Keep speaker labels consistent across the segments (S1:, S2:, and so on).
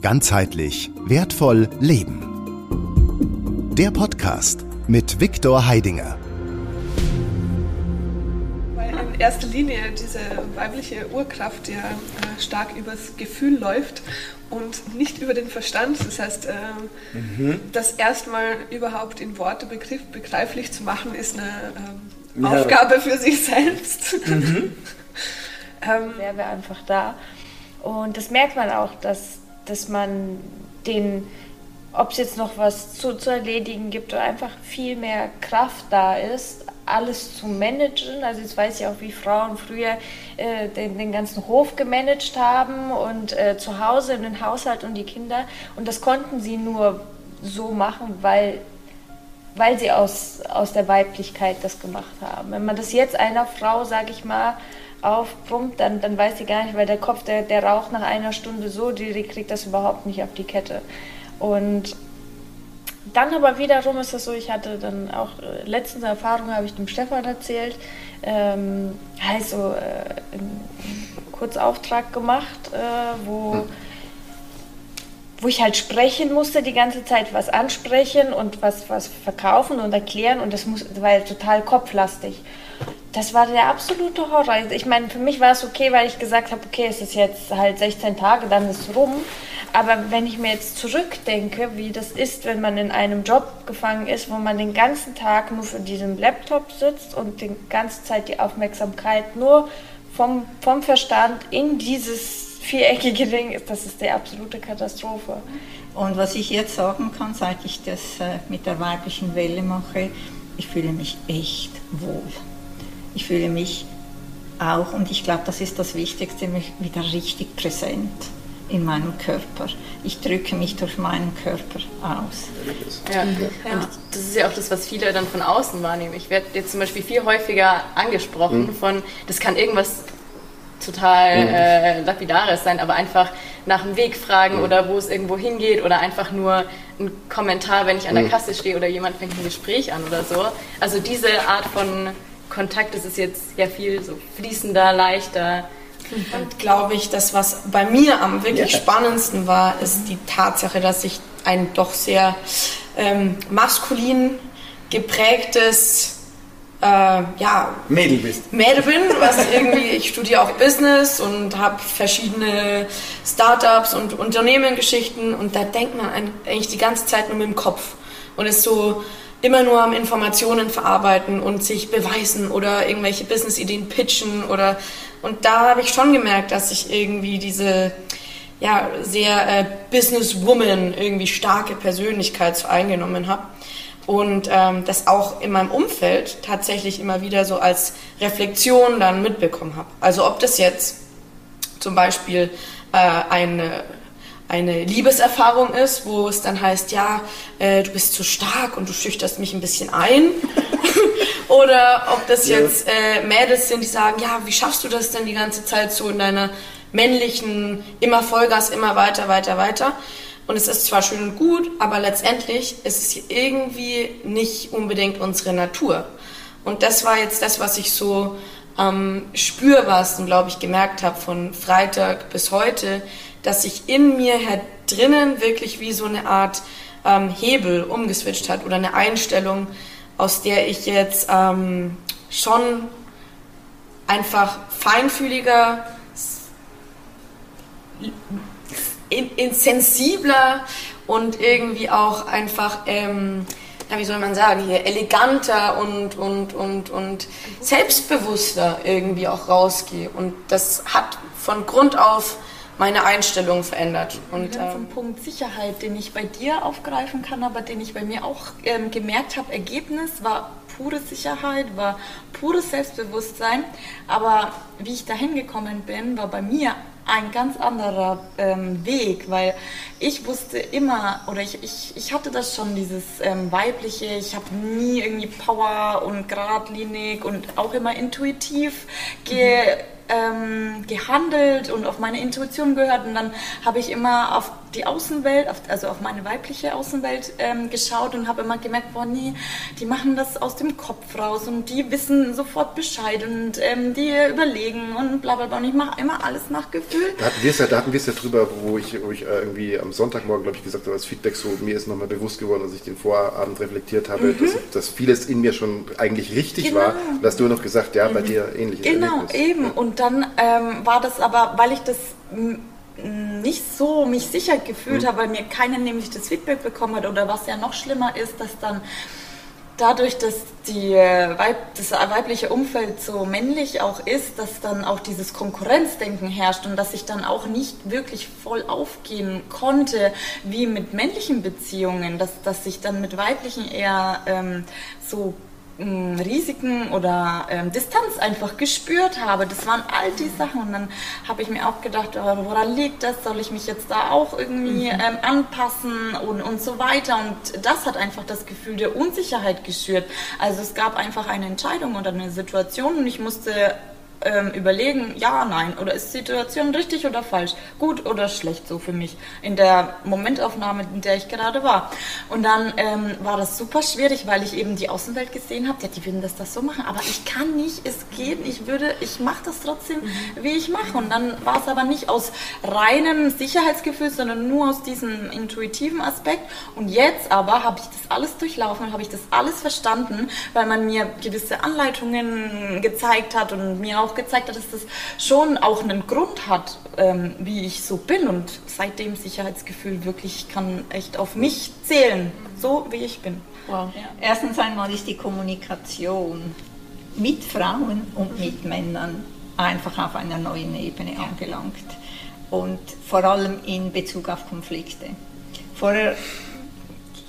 S1: Ganzheitlich wertvoll leben. Der Podcast mit Viktor Heidinger.
S2: Weil in erster Linie diese weibliche Urkraft ja äh, stark übers Gefühl läuft und nicht über den Verstand. Das heißt, äh, mhm. das erstmal überhaupt in Worte begriff, begreiflich zu machen, ist eine äh, ja. Aufgabe für sich selbst. Mhm.
S3: ähm, Wäre wir einfach da. Und das merkt man auch, dass dass man den, ob es jetzt noch was zu, zu erledigen gibt oder einfach viel mehr Kraft da ist, alles zu managen. Also jetzt weiß ich auch, wie Frauen früher äh, den, den, ganzen Hof gemanagt haben und äh, zu Hause in den Haushalt und die Kinder. Und das konnten sie nur so machen, weil, weil sie aus, aus der Weiblichkeit das gemacht haben. Wenn man das jetzt einer Frau, sage ich mal, aufpumpt, dann, dann weiß sie gar nicht, weil der Kopf, der, der raucht nach einer Stunde so, die, die kriegt das überhaupt nicht auf die Kette. Und dann aber wiederum ist das so, ich hatte dann auch äh, letztens Erfahrung, habe ich dem Stefan erzählt, ähm, heißt so äh, einen Kurzauftrag gemacht, äh, wo, hm. wo ich halt sprechen musste, die ganze Zeit was ansprechen und was, was verkaufen und erklären und das muss, das war ja total kopflastig das war der absolute Horror. Ich meine, für mich war es okay, weil ich gesagt habe, okay, es ist jetzt halt 16 Tage, dann ist es rum. Aber wenn ich mir jetzt zurückdenke, wie das ist, wenn man in einem Job gefangen ist, wo man den ganzen Tag nur für diesen Laptop sitzt und die ganze Zeit die Aufmerksamkeit nur vom, vom Verstand in dieses viereckige Ding ist, das ist die absolute Katastrophe.
S4: Und was ich jetzt sagen kann, seit ich das äh, mit der weiblichen Welle mache, ich fühle mich echt wohl ich fühle mich auch, und ich glaube, das ist das Wichtigste, mich wieder richtig präsent in meinem Körper. Ich drücke mich durch meinen Körper aus.
S5: Ja, und das ist ja auch das, was viele dann von außen wahrnehmen. Ich werde jetzt zum Beispiel viel häufiger angesprochen mhm. von, das kann irgendwas total mhm. äh, lapidares sein, aber einfach nach dem Weg fragen mhm. oder wo es irgendwo hingeht oder einfach nur ein Kommentar, wenn ich an der mhm. Kasse stehe oder jemand fängt ein Gespräch an oder so. Also diese Art von Kontakt ist es jetzt ja viel so fließender, leichter.
S6: Und glaube ich, das, was bei mir am wirklich ja. spannendsten war, ist die Tatsache, dass ich ein doch sehr ähm, maskulin geprägtes äh, ja,
S7: Mädel bist.
S6: Mädel bin, was irgendwie, ich studiere auch Business und habe verschiedene Startups und Unternehmengeschichten und da denkt man eigentlich die ganze Zeit nur mit dem Kopf und ist so, immer nur am Informationen verarbeiten und sich beweisen oder irgendwelche Business-Ideen pitchen oder und da habe ich schon gemerkt, dass ich irgendwie diese ja sehr äh, Businesswoman irgendwie starke Persönlichkeit so eingenommen habe und ähm, das auch in meinem Umfeld tatsächlich immer wieder so als Reflexion dann mitbekommen habe. Also ob das jetzt zum Beispiel äh, eine eine Liebeserfahrung ist, wo es dann heißt, ja, äh, du bist zu stark und du schüchterst mich ein bisschen ein. Oder ob das ja. jetzt äh, Mädels sind, die sagen, ja, wie schaffst du das denn die ganze Zeit so in deiner männlichen, immer Vollgas, immer weiter, weiter, weiter. Und es ist zwar schön und gut, aber letztendlich ist es irgendwie nicht unbedingt unsere Natur. Und das war jetzt das, was ich so am ähm, spürbarsten, glaube ich, gemerkt habe von Freitag bis heute, dass sich in mir her drinnen wirklich wie so eine Art ähm, Hebel umgeswitcht hat oder eine Einstellung, aus der ich jetzt ähm, schon einfach feinfühliger, in, insensibler und irgendwie auch einfach, ähm, ja, wie soll man sagen, hier eleganter und, und, und, und selbstbewusster irgendwie auch rausgehe. Und das hat von Grund auf meine Einstellung verändert.
S2: Und ähm, vom Punkt Sicherheit, den ich bei dir aufgreifen kann, aber den ich bei mir auch ähm, gemerkt habe, Ergebnis war pure Sicherheit, war pures Selbstbewusstsein. Aber wie ich dahin gekommen bin, war bei mir ein ganz anderer ähm, Weg, weil ich wusste immer, oder ich, ich, ich hatte das schon, dieses ähm, weibliche, ich habe nie irgendwie Power und geradlinig und auch immer intuitiv ge mhm ähm, gehandelt und auf meine Intuition gehört und dann habe ich immer auf die Außenwelt, auf, also auf meine weibliche Außenwelt ähm, geschaut und habe immer gemerkt, boah nee, die machen das aus dem Kopf raus und die wissen sofort Bescheid und ähm, die überlegen und bla bla bla und ich mache immer alles nach Gefühl.
S7: Da hatten wir es ja, da hatten wir es ja drüber, wo ich, wo ich äh, irgendwie am Sonntagmorgen, glaube ich, gesagt habe, als Feedback so, mir ist nochmal bewusst geworden, als ich den Vorabend reflektiert habe, mhm. dass, dass, vieles in mir schon eigentlich richtig genau. war. Und hast du noch gesagt, ja, bei mhm. dir ähnlich.
S2: Genau, Erlebnis. eben. Ja. Und dann ähm, war das aber, weil ich das nicht so mich sicher gefühlt mhm. habe, weil mir keiner nämlich das Feedback bekommen hat oder was ja noch schlimmer ist, dass dann dadurch, dass die Weib, das weibliche Umfeld so männlich auch ist, dass dann auch dieses Konkurrenzdenken herrscht und dass ich dann auch nicht wirklich voll aufgehen konnte, wie mit männlichen Beziehungen, dass, dass ich dann mit weiblichen eher ähm, so Risiken oder ähm, Distanz einfach gespürt habe. Das waren all die Sachen. Und dann habe ich mir auch gedacht, oh, woran liegt das? Soll ich mich jetzt da auch irgendwie mhm. ähm, anpassen und, und so weiter? Und das hat einfach das Gefühl der Unsicherheit geschürt. Also es gab einfach eine Entscheidung oder eine Situation und ich musste ähm, überlegen, ja, nein, oder ist die Situation richtig oder falsch, gut oder schlecht so für mich in der Momentaufnahme, in der ich gerade war. Und dann ähm, war das super schwierig, weil ich eben die Außenwelt gesehen habe, ja, die würden das, das so machen, aber ich kann nicht, es geht, ich würde, ich mache das trotzdem, mhm. wie ich mache. Und dann war es aber nicht aus reinem Sicherheitsgefühl, sondern nur aus diesem intuitiven Aspekt. Und jetzt aber habe ich das alles durchlaufen, habe ich das alles verstanden, weil man mir gewisse Anleitungen gezeigt hat und mir auch auch gezeigt hat, dass das schon auch einen Grund hat, ähm, wie ich so bin. Und seitdem Sicherheitsgefühl wirklich kann echt auf mich zählen, so wie ich bin.
S4: Wow. Ja. Erstens einmal ist die Kommunikation mit Frauen und mit Männern einfach auf einer neuen Ebene ja. angelangt. Und vor allem in Bezug auf Konflikte. Vorher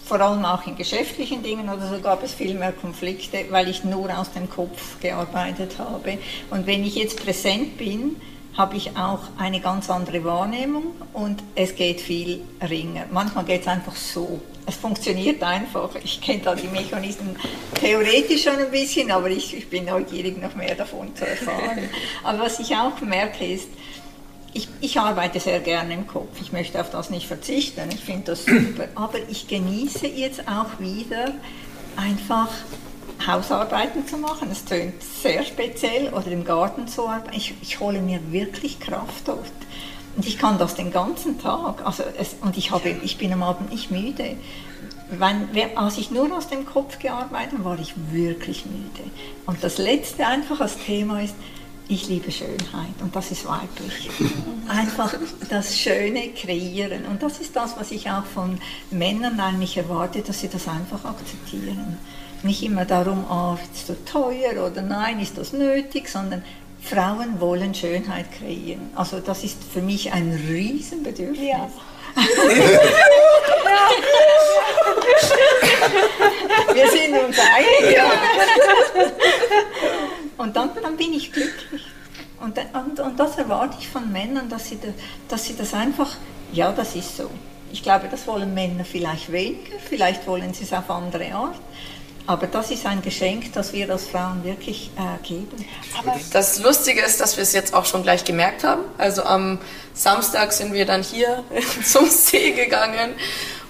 S4: vor allem auch in geschäftlichen Dingen oder so gab es viel mehr Konflikte, weil ich nur aus dem Kopf gearbeitet habe. Und wenn ich jetzt präsent bin, habe ich auch eine ganz andere Wahrnehmung und es geht viel ringer. Manchmal geht es einfach so. Es funktioniert einfach. Ich kenne da die Mechanismen theoretisch schon ein bisschen, aber ich, ich bin neugierig, noch mehr davon zu erfahren. Aber was ich auch merke ist, ich, ich, arbeite sehr gerne im Kopf. Ich möchte auf das nicht verzichten. Ich finde das super. Aber ich genieße jetzt auch wieder einfach Hausarbeiten zu machen. Es tönt sehr speziell. Oder im Garten zu arbeiten. Ich, ich hole mir wirklich Kraft dort. Und ich kann das den ganzen Tag. Also es, und ich, habe, ich bin am Abend nicht müde. Wenn, als ich nur aus dem Kopf gearbeitet habe, war ich wirklich müde. Und das letzte einfach als Thema ist, ich liebe Schönheit und das ist weiblich. Einfach das Schöne kreieren. Und das ist das, was ich auch von Männern eigentlich erwarte, dass sie das einfach akzeptieren. Nicht immer darum, oh, ist das teuer oder nein, ist das nötig, sondern Frauen wollen Schönheit kreieren. Also das ist für mich ein Riesenbedürfnis. Ja. Wir sind uns einig. Ja. Und dann, dann bin ich glücklich. Und, und, und das erwarte ich von Männern, dass sie, da, dass sie das einfach, ja, das ist so. Ich glaube, das wollen Männer vielleicht weniger, vielleicht wollen sie es auf andere Art. Aber das ist ein Geschenk, das wir als Frauen wirklich äh, geben.
S6: Aber das Lustige ist, dass wir es jetzt auch schon gleich gemerkt haben. Also am Samstag sind wir dann hier zum See gegangen.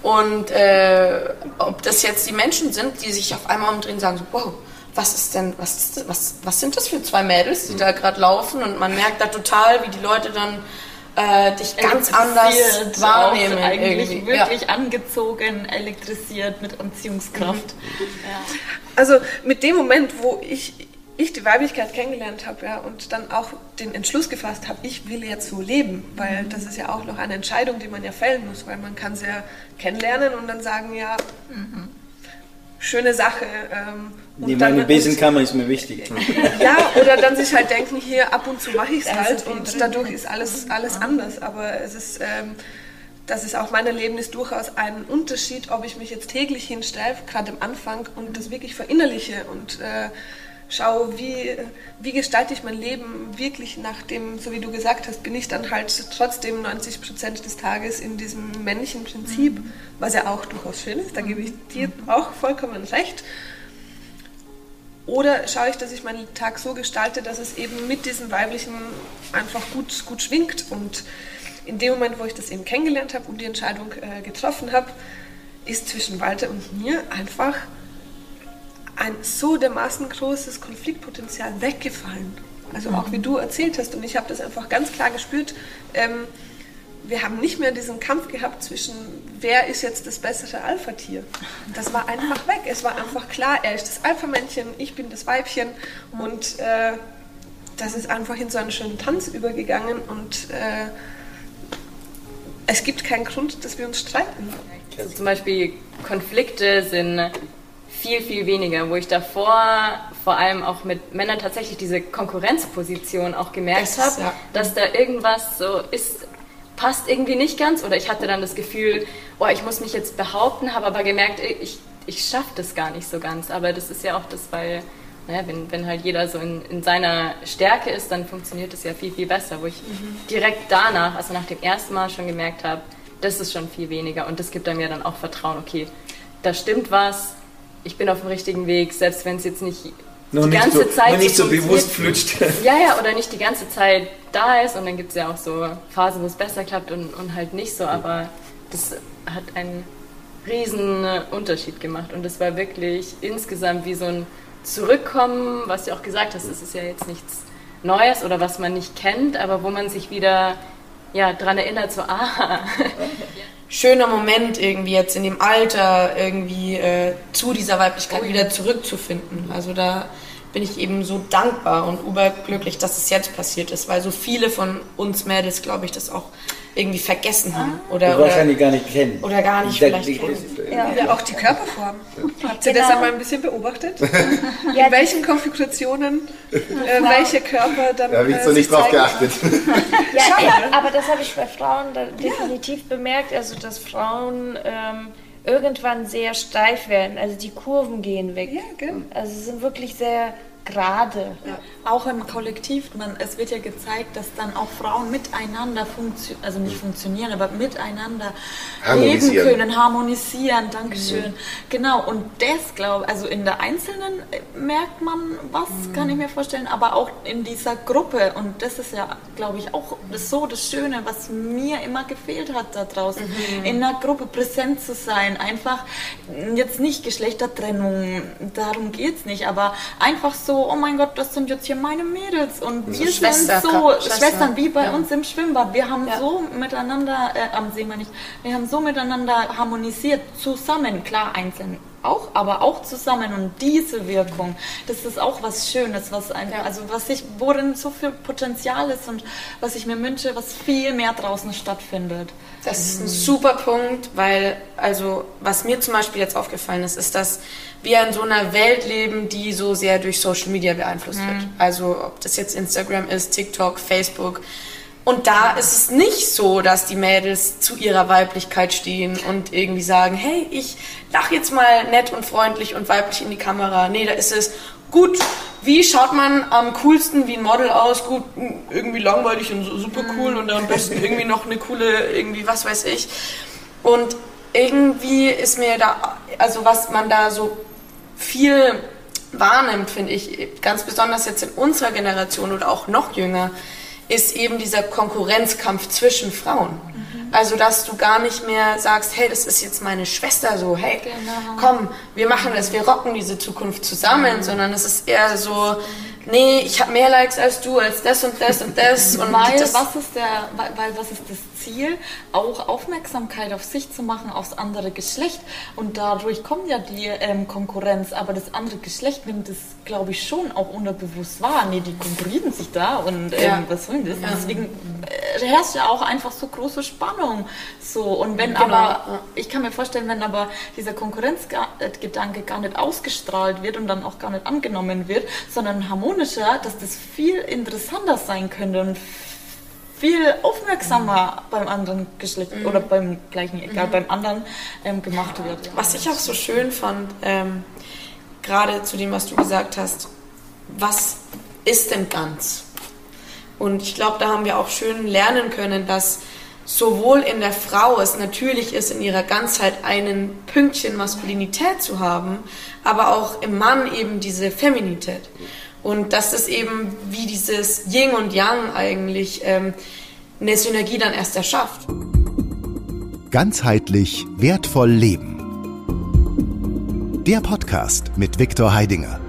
S6: Und äh, ob das jetzt die Menschen sind, die sich auf einmal umdrehen und sagen, wow, was ist denn, was, ist, was, was sind das für zwei Mädels, die mhm. da gerade laufen und man merkt da total, wie die Leute dann äh, dich ganz anders wahrnehmen.
S2: Eigentlich irgendwie. wirklich ja. angezogen, elektrisiert mit Anziehungskraft. Mhm.
S8: Ja. Also mit dem Moment, wo ich, ich die Weiblichkeit kennengelernt habe ja, und dann auch den Entschluss gefasst habe, ich will jetzt so leben, weil mhm. das ist ja auch noch eine Entscheidung, die man ja fällen muss, weil man kann sie ja kennenlernen und dann sagen, ja, mhm schöne Sache. Ähm,
S9: nee, meine Besenkammer ist mir wichtig.
S8: ja, oder dann sich halt denken, hier ab und zu mache ich es halt und dadurch ist alles, alles anders. Aber es ist, ähm, das ist auch mein Leben ist durchaus ein Unterschied, ob ich mich jetzt täglich hinstelle, gerade am Anfang, und das wirklich verinnerliche und äh, schaue, wie, wie gestalte ich mein Leben wirklich nach dem, so wie du gesagt hast, bin ich dann halt trotzdem 90 Prozent des Tages in diesem männlichen Prinzip, mhm. was ja auch durchaus schön ist, da gebe ich dir auch vollkommen recht. Oder schaue ich, dass ich meinen Tag so gestalte, dass es eben mit diesem Weiblichen einfach gut, gut schwingt. Und in dem Moment, wo ich das eben kennengelernt habe und die Entscheidung äh, getroffen habe, ist zwischen Walter und mir einfach ein so dermaßen großes Konfliktpotenzial weggefallen. Also auch wie du erzählt hast und ich habe das einfach ganz klar gespürt. Ähm, wir haben nicht mehr diesen Kampf gehabt zwischen, wer ist jetzt das bessere Alpha-Tier. Das war einfach weg. Es war einfach klar, er ist das Alpha-Männchen, ich bin das Weibchen. Und äh, das ist einfach in so einen schönen Tanz übergegangen und äh, es gibt keinen Grund, dass wir uns streiten.
S5: Also zum Beispiel Konflikte sind viel, viel weniger, wo ich davor vor allem auch mit Männern tatsächlich diese Konkurrenzposition auch gemerkt habe, ja. dass da irgendwas so ist, passt irgendwie nicht ganz oder ich hatte dann das Gefühl, oh, ich muss mich jetzt behaupten, habe aber gemerkt, ich, ich schaffe das gar nicht so ganz. Aber das ist ja auch das, weil, naja, wenn, wenn halt jeder so in, in seiner Stärke ist, dann funktioniert es ja viel, viel besser, wo ich mhm. direkt danach, also nach dem ersten Mal schon gemerkt habe, das ist schon viel weniger und das gibt einem ja dann auch Vertrauen, okay, da stimmt was, ich bin auf dem richtigen Weg, selbst wenn es jetzt nicht
S9: nur die ganze so, Zeit. Nur nicht so bewusst flutscht.
S5: Ja, ja, oder nicht die ganze Zeit da ist und dann gibt es ja auch so Phasen, wo es besser klappt und, und halt nicht so, aber das hat einen riesen Unterschied gemacht und das war wirklich insgesamt wie so ein Zurückkommen, was du auch gesagt hast, es ist ja jetzt nichts Neues oder was man nicht kennt, aber wo man sich wieder ja, daran erinnert, so, ah,
S6: schöner Moment irgendwie jetzt in dem Alter irgendwie äh, zu dieser Weiblichkeit wieder zurückzufinden. Also da bin ich eben so dankbar und überglücklich, dass es jetzt passiert ist, weil so viele von uns Mädels, glaube ich, das auch irgendwie vergessen haben.
S9: Ah. Oder, oder wahrscheinlich gar nicht kennen.
S6: Oder gar nicht vielleicht kennen.
S8: Ja. ja. auch die Körperform. Habt ihr genau. das einmal ein bisschen beobachtet? ja, In welchen Konfigurationen äh, welche Körper dann.
S7: Da habe ich äh, so nicht drauf geachtet.
S3: ja, aber das habe ich bei Frauen definitiv bemerkt, also dass Frauen. Ähm, irgendwann sehr steif werden. Also die Kurven gehen weg. Ja, genau. Also sie sind wirklich sehr gerade.
S2: Ja. Auch im Kollektiv, man, es wird ja gezeigt, dass dann auch Frauen miteinander funktionieren, also nicht funktionieren, aber miteinander leben können, harmonisieren, Dankeschön. Mhm. Genau, und das glaube also in der Einzelnen äh, merkt man was, mhm. kann ich mir vorstellen, aber auch in dieser Gruppe und das ist ja, glaube ich, auch das so das Schöne, was mir immer gefehlt hat da draußen, mhm. in einer Gruppe präsent zu sein, einfach jetzt nicht Geschlechtertrennung, darum geht es nicht, aber einfach so oh mein Gott, das sind jetzt hier meine Mädels und so wir Schwester, sind so Schwester. Schwestern wie bei ja. uns im Schwimmbad. Wir haben ja. so miteinander, äh, am See meine ich, wir haben so miteinander harmonisiert, zusammen, klar einzeln auch, aber auch zusammen und diese Wirkung, das ist auch was Schönes, was einfach, ja. also was ich, worin so viel Potenzial ist und was ich mir wünsche, was viel mehr draußen stattfindet.
S6: Das ist ein super Punkt, weil, also, was mir zum Beispiel jetzt aufgefallen ist, ist, dass wir in so einer Welt leben, die so sehr durch Social Media beeinflusst mhm. wird. Also, ob das jetzt Instagram ist, TikTok, Facebook. Und da ist es nicht so, dass die Mädels zu ihrer Weiblichkeit stehen und irgendwie sagen, hey, ich lach jetzt mal nett und freundlich und weiblich in die Kamera. Nee, da ist es, gut, wie schaut man am coolsten wie ein Model aus? Gut, irgendwie langweilig und super cool und am besten irgendwie noch eine coole, irgendwie was weiß ich. Und irgendwie ist mir da, also was man da so viel wahrnimmt, finde ich, ganz besonders jetzt in unserer Generation oder auch noch jünger, ist eben dieser Konkurrenzkampf zwischen Frauen. Mhm. Also, dass du gar nicht mehr sagst, hey, das ist jetzt meine Schwester so, hey, genau. komm, wir machen das, wir rocken diese Zukunft zusammen, mhm. sondern es ist eher so, nee, ich habe mehr Likes als du, als das und das und das. Und
S2: weil,
S6: das
S2: was ist der, weil, weil was ist das Ziel? Auch Aufmerksamkeit auf sich zu machen, aufs andere Geschlecht. Und dadurch kommt ja die ähm, Konkurrenz. Aber das andere Geschlecht nimmt es, glaube ich, schon auch unterbewusst wahr. Nee, die konkurrieren sich da und ähm, ja. was wollen das? Ja. Deswegen äh, herrscht ja auch einfach so große Spannung. So, und wenn genau. aber, ich kann mir vorstellen, wenn aber dieser Konkurrenzgedanke gar nicht ausgestrahlt wird und dann auch gar nicht angenommen wird, sondern harmonischer, dass das viel interessanter sein könnte und viel aufmerksamer beim anderen Geschlecht mhm. oder beim gleichen, egal, mhm. beim anderen ähm, gemacht wird.
S6: Was ich auch so schön fand, ähm, gerade zu dem, was du gesagt hast, was ist denn ganz? Und ich glaube, da haben wir auch schön lernen können, dass sowohl in der Frau es natürlich ist, in ihrer Ganzheit einen Pünktchen Maskulinität zu haben, aber auch im Mann eben diese Feminität. Und dass es eben wie dieses Yin und Yang eigentlich ähm, eine Synergie dann erst erschafft.
S1: Ganzheitlich wertvoll leben. Der Podcast mit Viktor Heidinger.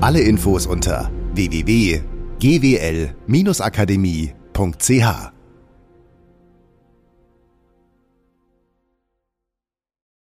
S1: Alle Infos unter www.gwl-akademie.ch